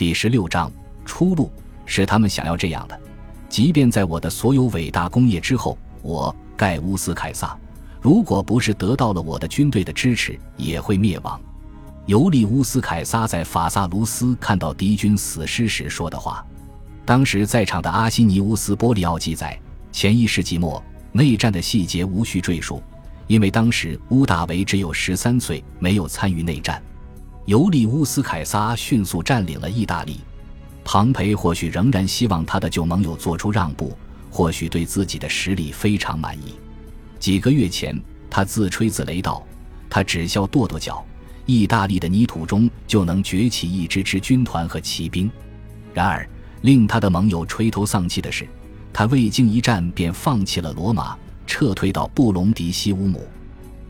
第十六章出路是他们想要这样的。即便在我的所有伟大工业之后，我盖乌斯凯撒，如果不是得到了我的军队的支持，也会灭亡。尤利乌斯凯撒在法萨卢斯看到敌军死尸时说的话。当时在场的阿西尼乌斯·波利奥记载，前一世纪末内战的细节无需赘述，因为当时乌大维只有十三岁，没有参与内战。尤利乌斯凯撒迅速占领了意大利。庞培或许仍然希望他的旧盟友做出让步，或许对自己的实力非常满意。几个月前，他自吹自擂道：“他只需跺跺脚，意大利的泥土中就能崛起一支支军团和骑兵。”然而，令他的盟友垂头丧气的是，他未经一战便放弃了罗马，撤退到布隆迪西乌姆。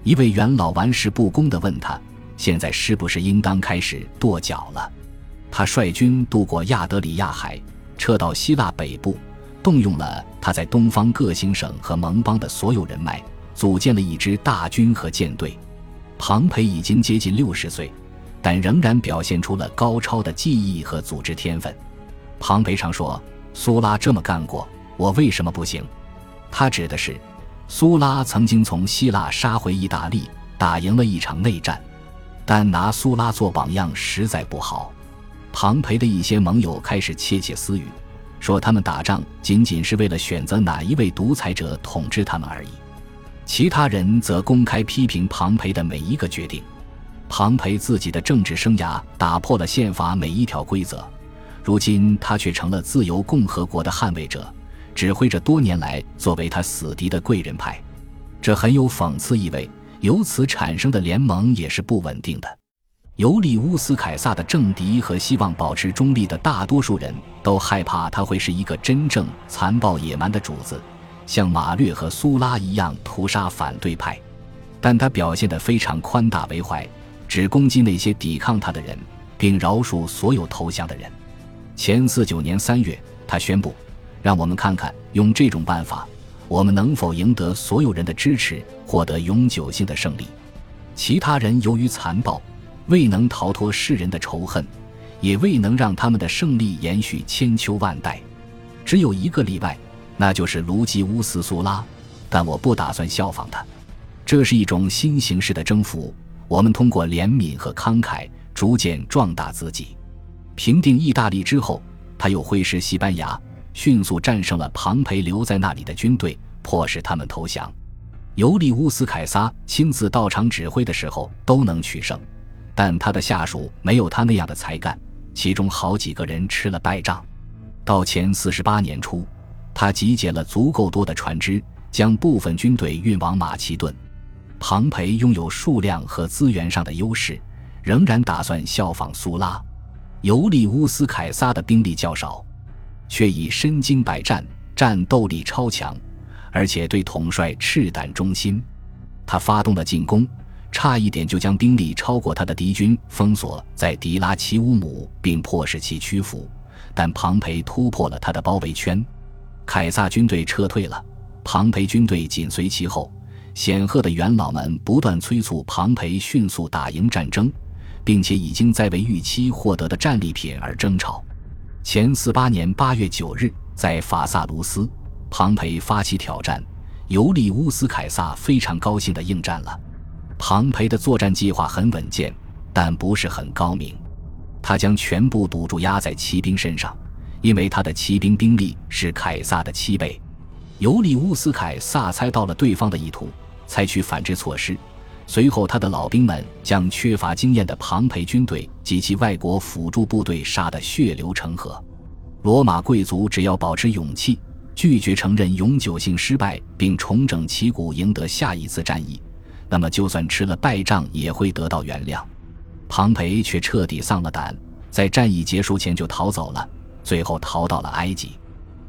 一位元老玩世不恭地问他：“现在是不是应当开始跺脚了？”他率军渡过亚得里亚海，撤到希腊北部，动用了他在东方各行省和盟邦的所有人脉，组建了一支大军和舰队。庞培已经接近六十岁，但仍然表现出了高超的技艺和组织天分。庞培常说：“苏拉这么干过，我为什么不行？”他指的是，苏拉曾经从希腊杀回意大利，打赢了一场内战，但拿苏拉做榜样实在不好。庞培的一些盟友开始窃窃私语，说他们打仗仅仅是为了选择哪一位独裁者统治他们而已。其他人则公开批评庞培的每一个决定。庞培自己的政治生涯打破了宪法每一条规则。如今他却成了自由共和国的捍卫者，指挥着多年来作为他死敌的贵人派，这很有讽刺意味。由此产生的联盟也是不稳定的。尤利乌斯·凯撒的政敌和希望保持中立的大多数人都害怕他会是一个真正残暴野蛮的主子，像马略和苏拉一样屠杀反对派。但他表现得非常宽大为怀，只攻击那些抵抗他的人，并饶恕所有投降的人。前四九年三月，他宣布：“让我们看看，用这种办法，我们能否赢得所有人的支持，获得永久性的胜利。”其他人由于残暴，未能逃脱世人的仇恨，也未能让他们的胜利延续千秋万代。只有一个例外，那就是卢基乌斯·苏拉。但我不打算效仿他。这是一种新形式的征服。我们通过怜悯和慷慨，逐渐壮大自己。平定意大利之后，他又挥师西班牙，迅速战胜了庞培留在那里的军队，迫使他们投降。尤利乌斯·凯撒亲自到场指挥的时候都能取胜，但他的下属没有他那样的才干，其中好几个人吃了败仗。到前四十八年初，他集结了足够多的船只，将部分军队运往马其顿。庞培拥有数量和资源上的优势，仍然打算效仿苏拉。尤利乌斯·凯撒的兵力较少，却已身经百战、战斗力超强，而且对统帅赤胆忠心。他发动了进攻，差一点就将兵力超过他的敌军封锁在迪拉奇乌姆，并迫使其屈服。但庞培突破了他的包围圈，凯撒军队撤退了，庞培军队紧随其后。显赫的元老们不断催促庞培迅速打赢战争。并且已经在为预期获得的战利品而争吵。前四八年八月九日，在法萨卢斯，庞培发起挑战，尤利乌斯·凯撒非常高兴地应战了。庞培的作战计划很稳健，但不是很高明。他将全部赌注压在骑兵身上，因为他的骑兵兵力是凯撒的七倍。尤利乌斯·凯撒猜到了对方的意图，采取反制措施。随后，他的老兵们将缺乏经验的庞培军队及其外国辅助部队杀得血流成河。罗马贵族只要保持勇气，拒绝承认永久性失败，并重整旗鼓赢得下一次战役，那么就算吃了败仗也会得到原谅。庞培却彻底丧了胆，在战役结束前就逃走了，最后逃到了埃及。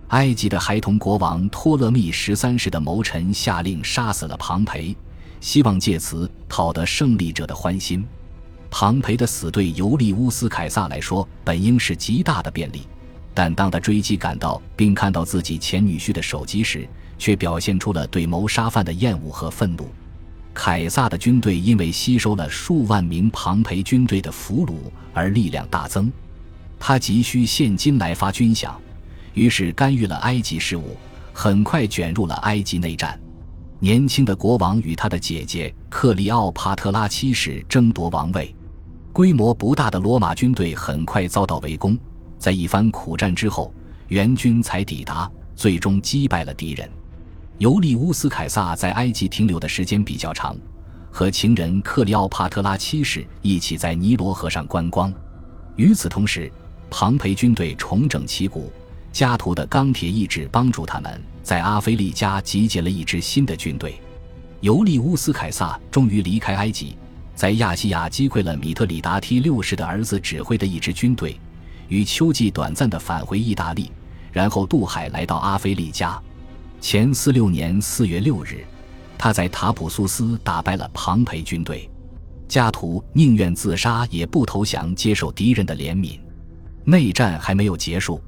埃及的孩童国王托勒密十三世的谋臣下令杀死了庞培。希望借此讨得胜利者的欢心。庞培的死对尤利乌斯·凯撒来说本应是极大的便利，但当他追击赶到并看到自己前女婿的首级时，却表现出了对谋杀犯的厌恶和愤怒。凯撒的军队因为吸收了数万名庞培军队的俘虏而力量大增。他急需现金来发军饷，于是干预了埃及事务，很快卷入了埃及内战。年轻的国王与他的姐姐克里奥帕特拉七世争夺王位，规模不大的罗马军队很快遭到围攻，在一番苦战之后，援军才抵达，最终击败了敌人。尤利乌斯·凯撒在埃及停留的时间比较长，和情人克里奥帕特拉七世一起在尼罗河上观光。与此同时，庞培军队重整旗鼓。加图的钢铁意志帮助他们在阿非利加集结了一支新的军队。尤利乌斯·凯撒终于离开埃及，在亚细亚击溃了米特里达梯六世的儿子指挥的一支军队，于秋季短暂的返回意大利，然后渡海来到阿非利加。前四六年四月六日，他在塔普苏斯打败了庞培军队。加图宁愿自杀也不投降，接受敌人的怜悯。内战还没有结束。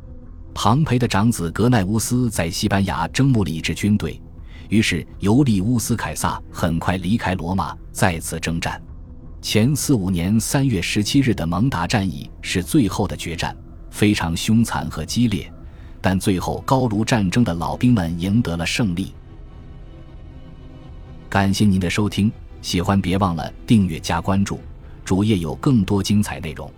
庞培的长子格奈乌斯在西班牙征募了一支军队，于是尤利乌斯·凯撒很快离开罗马，再次征战。前四五年三月十七日的蒙达战役是最后的决战，非常凶残和激烈，但最后高卢战争的老兵们赢得了胜利。感谢您的收听，喜欢别忘了订阅加关注，主页有更多精彩内容。